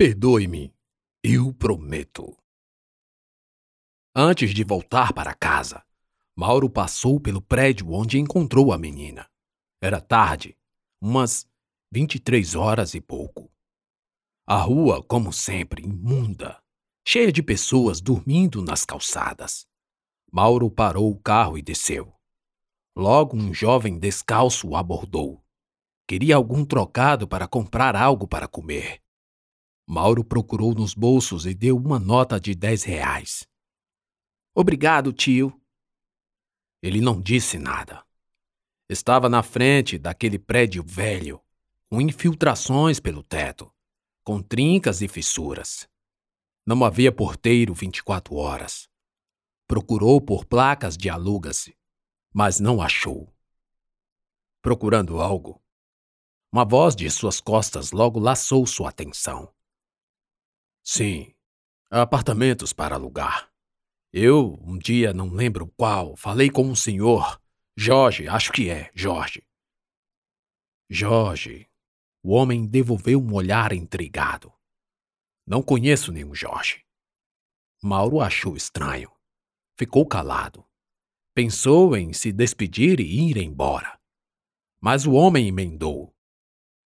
Perdoe-me, eu prometo. Antes de voltar para casa, Mauro passou pelo prédio onde encontrou a menina. Era tarde, umas 23 horas e pouco. A rua, como sempre, imunda, cheia de pessoas dormindo nas calçadas. Mauro parou o carro e desceu. Logo um jovem descalço o abordou. Queria algum trocado para comprar algo para comer. Mauro procurou nos bolsos e deu uma nota de dez reais. Obrigado, tio. Ele não disse nada. Estava na frente daquele prédio velho, com infiltrações pelo teto, com trincas e fissuras. Não havia porteiro 24 horas. Procurou por placas de aluga-se, mas não achou. Procurando algo, uma voz de suas costas logo laçou sua atenção. Sim, apartamentos para alugar. Eu, um dia, não lembro qual, falei com um senhor. Jorge, acho que é, Jorge. Jorge. O homem devolveu um olhar intrigado. Não conheço nenhum Jorge. Mauro achou estranho. Ficou calado. Pensou em se despedir e ir embora. Mas o homem emendou.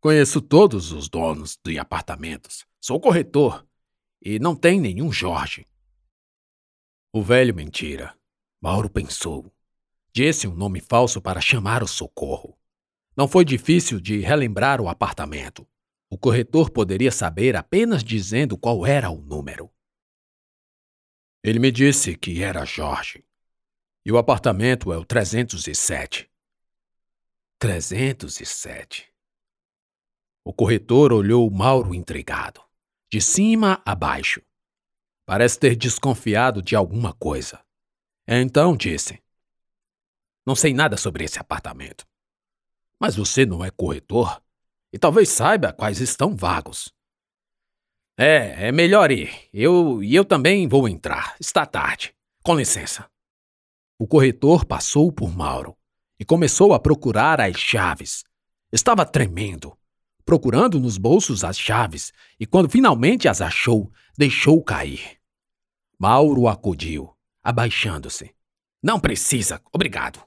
Conheço todos os donos de apartamentos. Sou corretor. E não tem nenhum Jorge. O velho mentira. Mauro pensou. Disse um nome falso para chamar o socorro. Não foi difícil de relembrar o apartamento. O corretor poderia saber apenas dizendo qual era o número. Ele me disse que era Jorge. E o apartamento é o 307. 307. O corretor olhou Mauro intrigado, de cima a baixo. Parece ter desconfiado de alguma coisa. Então disse: Não sei nada sobre esse apartamento. Mas você não é corretor e talvez saiba quais estão vagos. É, é melhor ir. Eu e eu também vou entrar. Está tarde. Com licença. O corretor passou por Mauro e começou a procurar as chaves. Estava tremendo, procurando nos bolsos as chaves e, quando finalmente as achou, deixou cair. Mauro acudiu, abaixando-se. Não precisa, obrigado.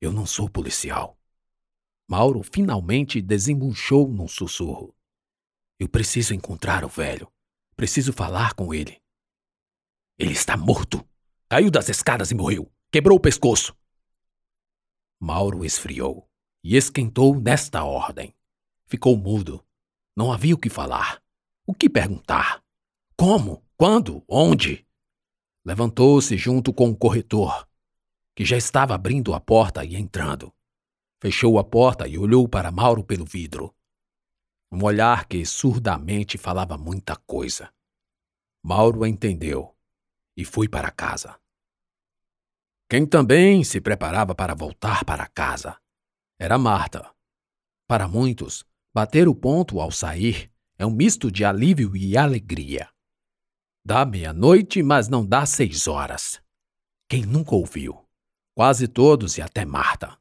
Eu não sou policial. Mauro finalmente desembuchou num sussurro. Eu preciso encontrar o velho. Preciso falar com ele. Ele está morto. Caiu das escadas e morreu. Quebrou o pescoço. Mauro esfriou e esquentou nesta ordem. Ficou mudo. Não havia o que falar. O que perguntar? Como? Quando? Onde? Levantou-se junto com o corretor, que já estava abrindo a porta e entrando. Fechou a porta e olhou para Mauro pelo vidro. Um olhar que surdamente falava muita coisa. Mauro entendeu e foi para casa. Quem também se preparava para voltar para casa era Marta. Para muitos, bater o ponto ao sair é um misto de alívio e alegria. Dá meia-noite, mas não dá seis horas. Quem nunca ouviu? Quase todos e até Marta.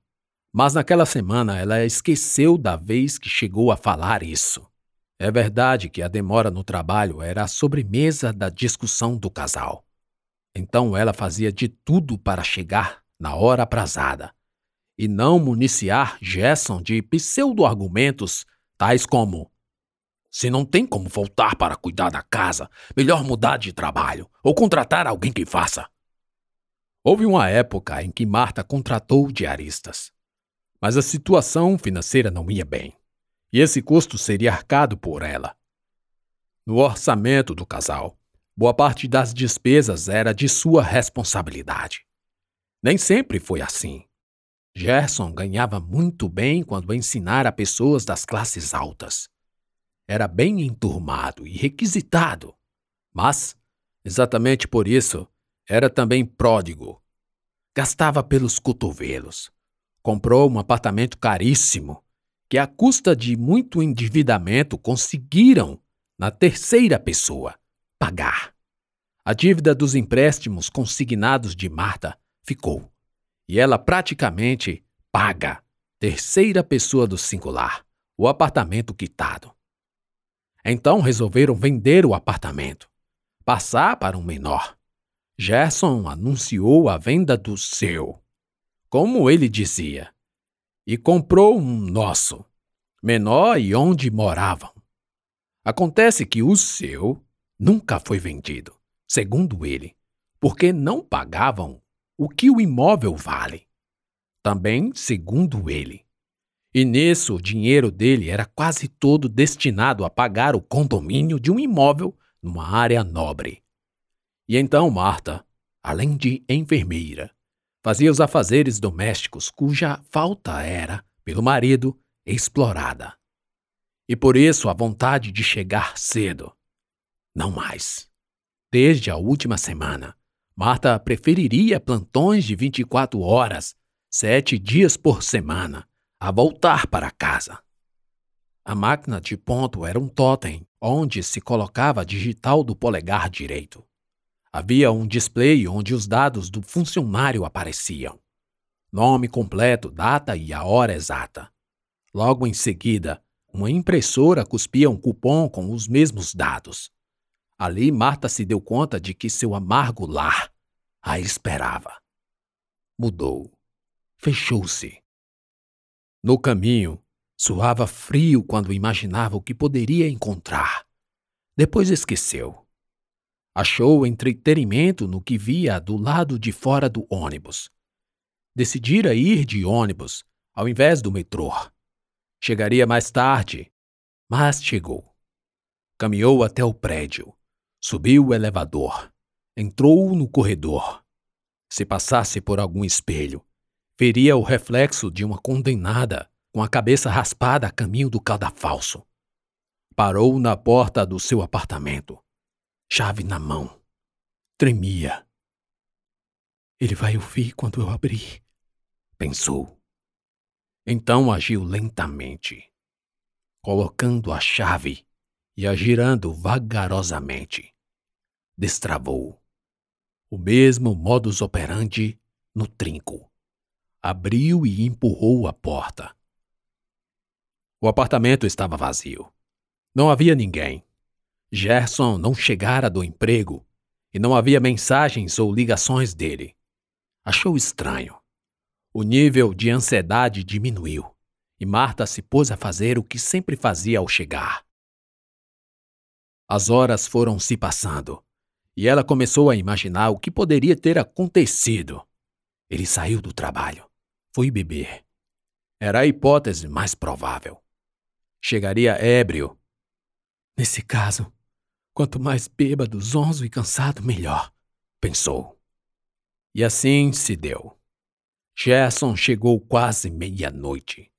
Mas naquela semana ela esqueceu da vez que chegou a falar isso. É verdade que a demora no trabalho era a sobremesa da discussão do casal. Então ela fazia de tudo para chegar na hora aprazada e não municiar Gerson de pseudo-argumentos tais como: se não tem como voltar para cuidar da casa, melhor mudar de trabalho ou contratar alguém que faça. Houve uma época em que Marta contratou diaristas. Mas a situação financeira não ia bem, e esse custo seria arcado por ela. No orçamento do casal, boa parte das despesas era de sua responsabilidade. Nem sempre foi assim. Gerson ganhava muito bem quando ensinara pessoas das classes altas. Era bem enturmado e requisitado, mas, exatamente por isso, era também pródigo. Gastava pelos cotovelos, comprou um apartamento caríssimo, que à custa de muito endividamento conseguiram, na terceira pessoa, pagar. A dívida dos empréstimos consignados de Marta ficou, e ela praticamente paga, terceira pessoa do singular, o apartamento quitado. Então resolveram vender o apartamento, passar para um menor. Gerson anunciou a venda do seu, como ele dizia, e comprou um nosso, menor e onde moravam. Acontece que o seu nunca foi vendido, segundo ele, porque não pagavam o que o imóvel vale. Também, segundo ele. E nisso, o dinheiro dele era quase todo destinado a pagar o condomínio de um imóvel numa área nobre. E então Marta, além de enfermeira, fazia os afazeres domésticos cuja falta era, pelo marido, explorada. E por isso a vontade de chegar cedo. Não mais. Desde a última semana, Marta preferiria plantões de 24 horas, sete dias por semana, a voltar para casa. A máquina de ponto era um totem onde se colocava a digital do polegar direito. Havia um display onde os dados do funcionário apareciam: nome completo, data e a hora exata. Logo em seguida, uma impressora cuspia um cupom com os mesmos dados. Ali Marta se deu conta de que seu amargo lar a esperava. Mudou. Fechou-se. No caminho, suava frio quando imaginava o que poderia encontrar. Depois esqueceu. Achou entretenimento no que via do lado de fora do ônibus. Decidira ir de ônibus ao invés do metrô. Chegaria mais tarde, mas chegou. Caminhou até o prédio Subiu o elevador. Entrou no corredor. Se passasse por algum espelho, veria o reflexo de uma condenada com a cabeça raspada a caminho do cadafalso. Parou na porta do seu apartamento, chave na mão. Tremia. Ele vai ouvir quando eu abrir, pensou. Então agiu lentamente, colocando a chave e a girando vagarosamente destravou. O mesmo modus operandi no trinco. Abriu e empurrou a porta. O apartamento estava vazio. Não havia ninguém. Gerson não chegara do emprego e não havia mensagens ou ligações dele. Achou estranho. O nível de ansiedade diminuiu e Marta se pôs a fazer o que sempre fazia ao chegar. As horas foram se passando e ela começou a imaginar o que poderia ter acontecido. Ele saiu do trabalho, foi beber. Era a hipótese mais provável. Chegaria ébrio. Nesse caso, quanto mais bêbado, zonzo e cansado, melhor, pensou. E assim se deu. Gerson chegou quase meia-noite.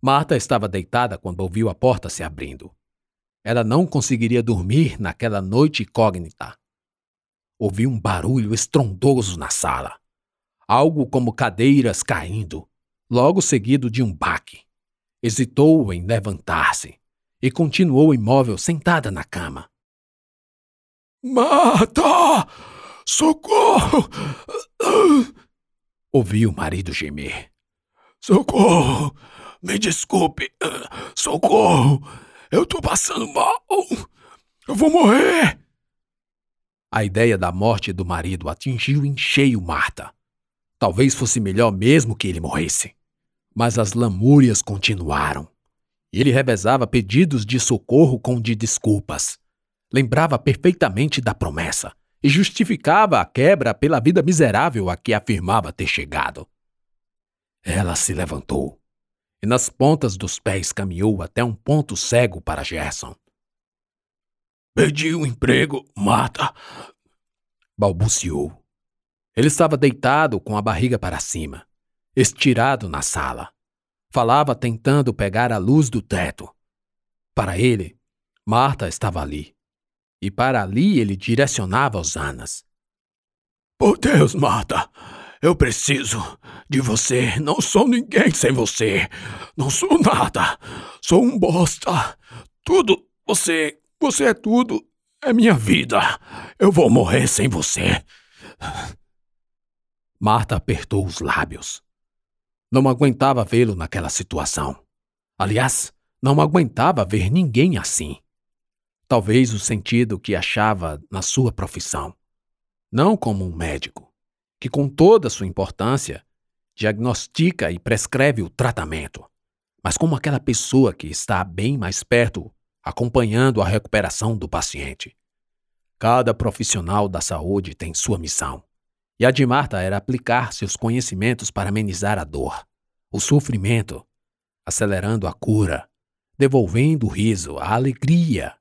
Marta estava deitada quando ouviu a porta se abrindo. Ela não conseguiria dormir naquela noite incógnita ouvi um barulho estrondoso na sala. Algo como cadeiras caindo, logo seguido de um baque. Hesitou em levantar-se e continuou imóvel sentada na cama. Mata! Socorro! Ouvi o marido gemer. Socorro! Me desculpe! Socorro! Eu tô passando mal! Eu vou morrer! A ideia da morte do marido atingiu em cheio Marta. Talvez fosse melhor mesmo que ele morresse. Mas as lamúrias continuaram. Ele revezava pedidos de socorro com de desculpas. Lembrava perfeitamente da promessa e justificava a quebra pela vida miserável a que afirmava ter chegado. Ela se levantou e nas pontas dos pés caminhou até um ponto cego para Gerson. Perdi o emprego, Marta. Balbuciou. Ele estava deitado com a barriga para cima, estirado na sala. Falava tentando pegar a luz do teto. Para ele, Marta estava ali. E para ali ele direcionava os anas. Por Deus, Marta, eu preciso de você. Não sou ninguém sem você. Não sou nada. Sou um bosta. Tudo você você é tudo. É minha vida. Eu vou morrer sem você. Marta apertou os lábios. Não aguentava vê-lo naquela situação. Aliás, não aguentava ver ninguém assim. Talvez o sentido que achava na sua profissão. Não como um médico, que com toda sua importância diagnostica e prescreve o tratamento, mas como aquela pessoa que está bem mais perto, acompanhando a recuperação do paciente. Cada profissional da saúde tem sua missão, e a de Marta era aplicar seus conhecimentos para amenizar a dor, o sofrimento, acelerando a cura, devolvendo o riso, a alegria.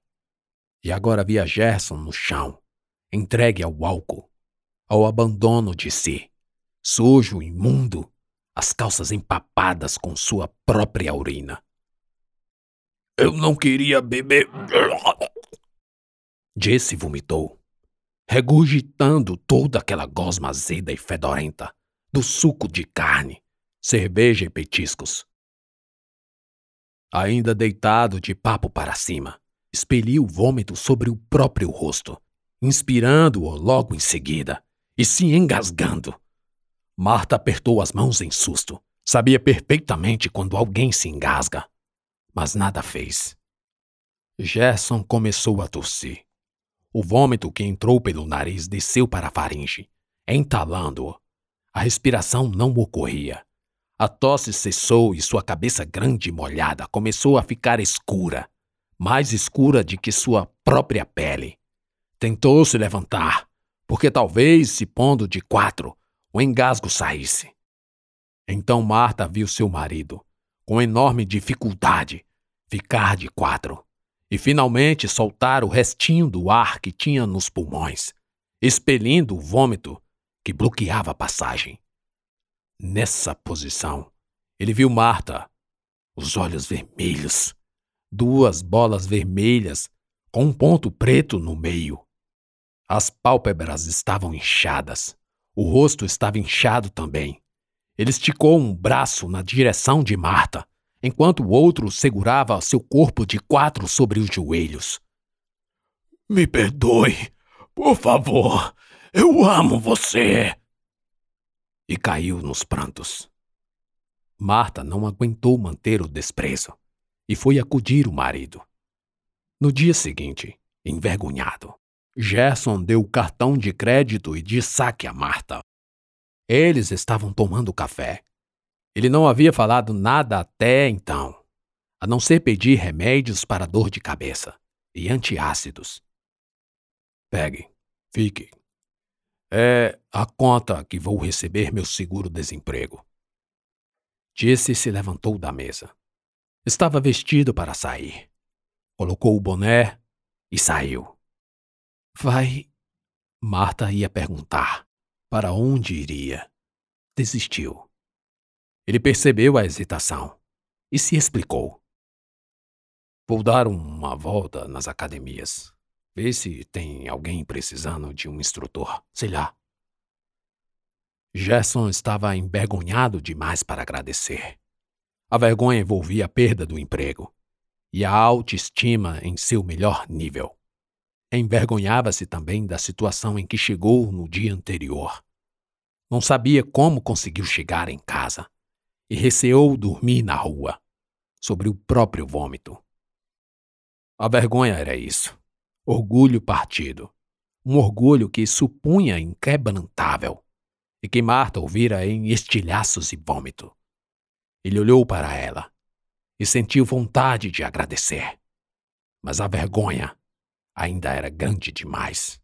E agora via Gerson no chão, entregue ao álcool, ao abandono de si sujo, imundo, as calças empapadas com sua própria urina. Eu não queria beber. Jesse vomitou, regurgitando toda aquela gosma azeda e fedorenta do suco de carne, cerveja e petiscos. Ainda deitado de papo para cima, expeliu o vômito sobre o próprio rosto, inspirando-o logo em seguida e se engasgando Marta apertou as mãos em susto. Sabia perfeitamente quando alguém se engasga, mas nada fez. Gerson começou a tossir. O vômito que entrou pelo nariz desceu para a faringe, entalando-o. A respiração não ocorria. A tosse cessou e sua cabeça grande e molhada começou a ficar escura, mais escura de que sua própria pele. Tentou se levantar, porque talvez se pondo de quatro, o engasgo saísse. Então Marta viu seu marido, com enorme dificuldade, ficar de quatro e finalmente soltar o restinho do ar que tinha nos pulmões, expelindo o vômito que bloqueava a passagem. Nessa posição, ele viu Marta, os olhos vermelhos, duas bolas vermelhas com um ponto preto no meio. As pálpebras estavam inchadas o rosto estava inchado também. Ele esticou um braço na direção de Marta, enquanto o outro segurava seu corpo de quatro sobre os joelhos. Me perdoe, por favor. Eu amo você. E caiu nos prantos. Marta não aguentou manter o desprezo e foi acudir o marido. No dia seguinte, envergonhado, Gerson deu o cartão de crédito e de saque a Marta. Eles estavam tomando café. Ele não havia falado nada até então, a não ser pedir remédios para dor de cabeça e antiácidos. Pegue, fique. É a conta que vou receber meu seguro-desemprego. Jesse se levantou da mesa. Estava vestido para sair. Colocou o boné e saiu. Vai. Marta ia perguntar para onde iria. Desistiu. Ele percebeu a hesitação e se explicou. Vou dar uma volta nas academias. Ver se tem alguém precisando de um instrutor, sei lá. Gerson estava envergonhado demais para agradecer. A vergonha envolvia a perda do emprego e a autoestima em seu melhor nível. Envergonhava-se também da situação em que chegou no dia anterior. Não sabia como conseguiu chegar em casa e receou dormir na rua, sobre o próprio vômito. A vergonha era isso. Orgulho partido. Um orgulho que supunha inquebrantável e que Marta ouvira em estilhaços e vômito. Ele olhou para ela e sentiu vontade de agradecer. Mas a vergonha ainda era grande demais.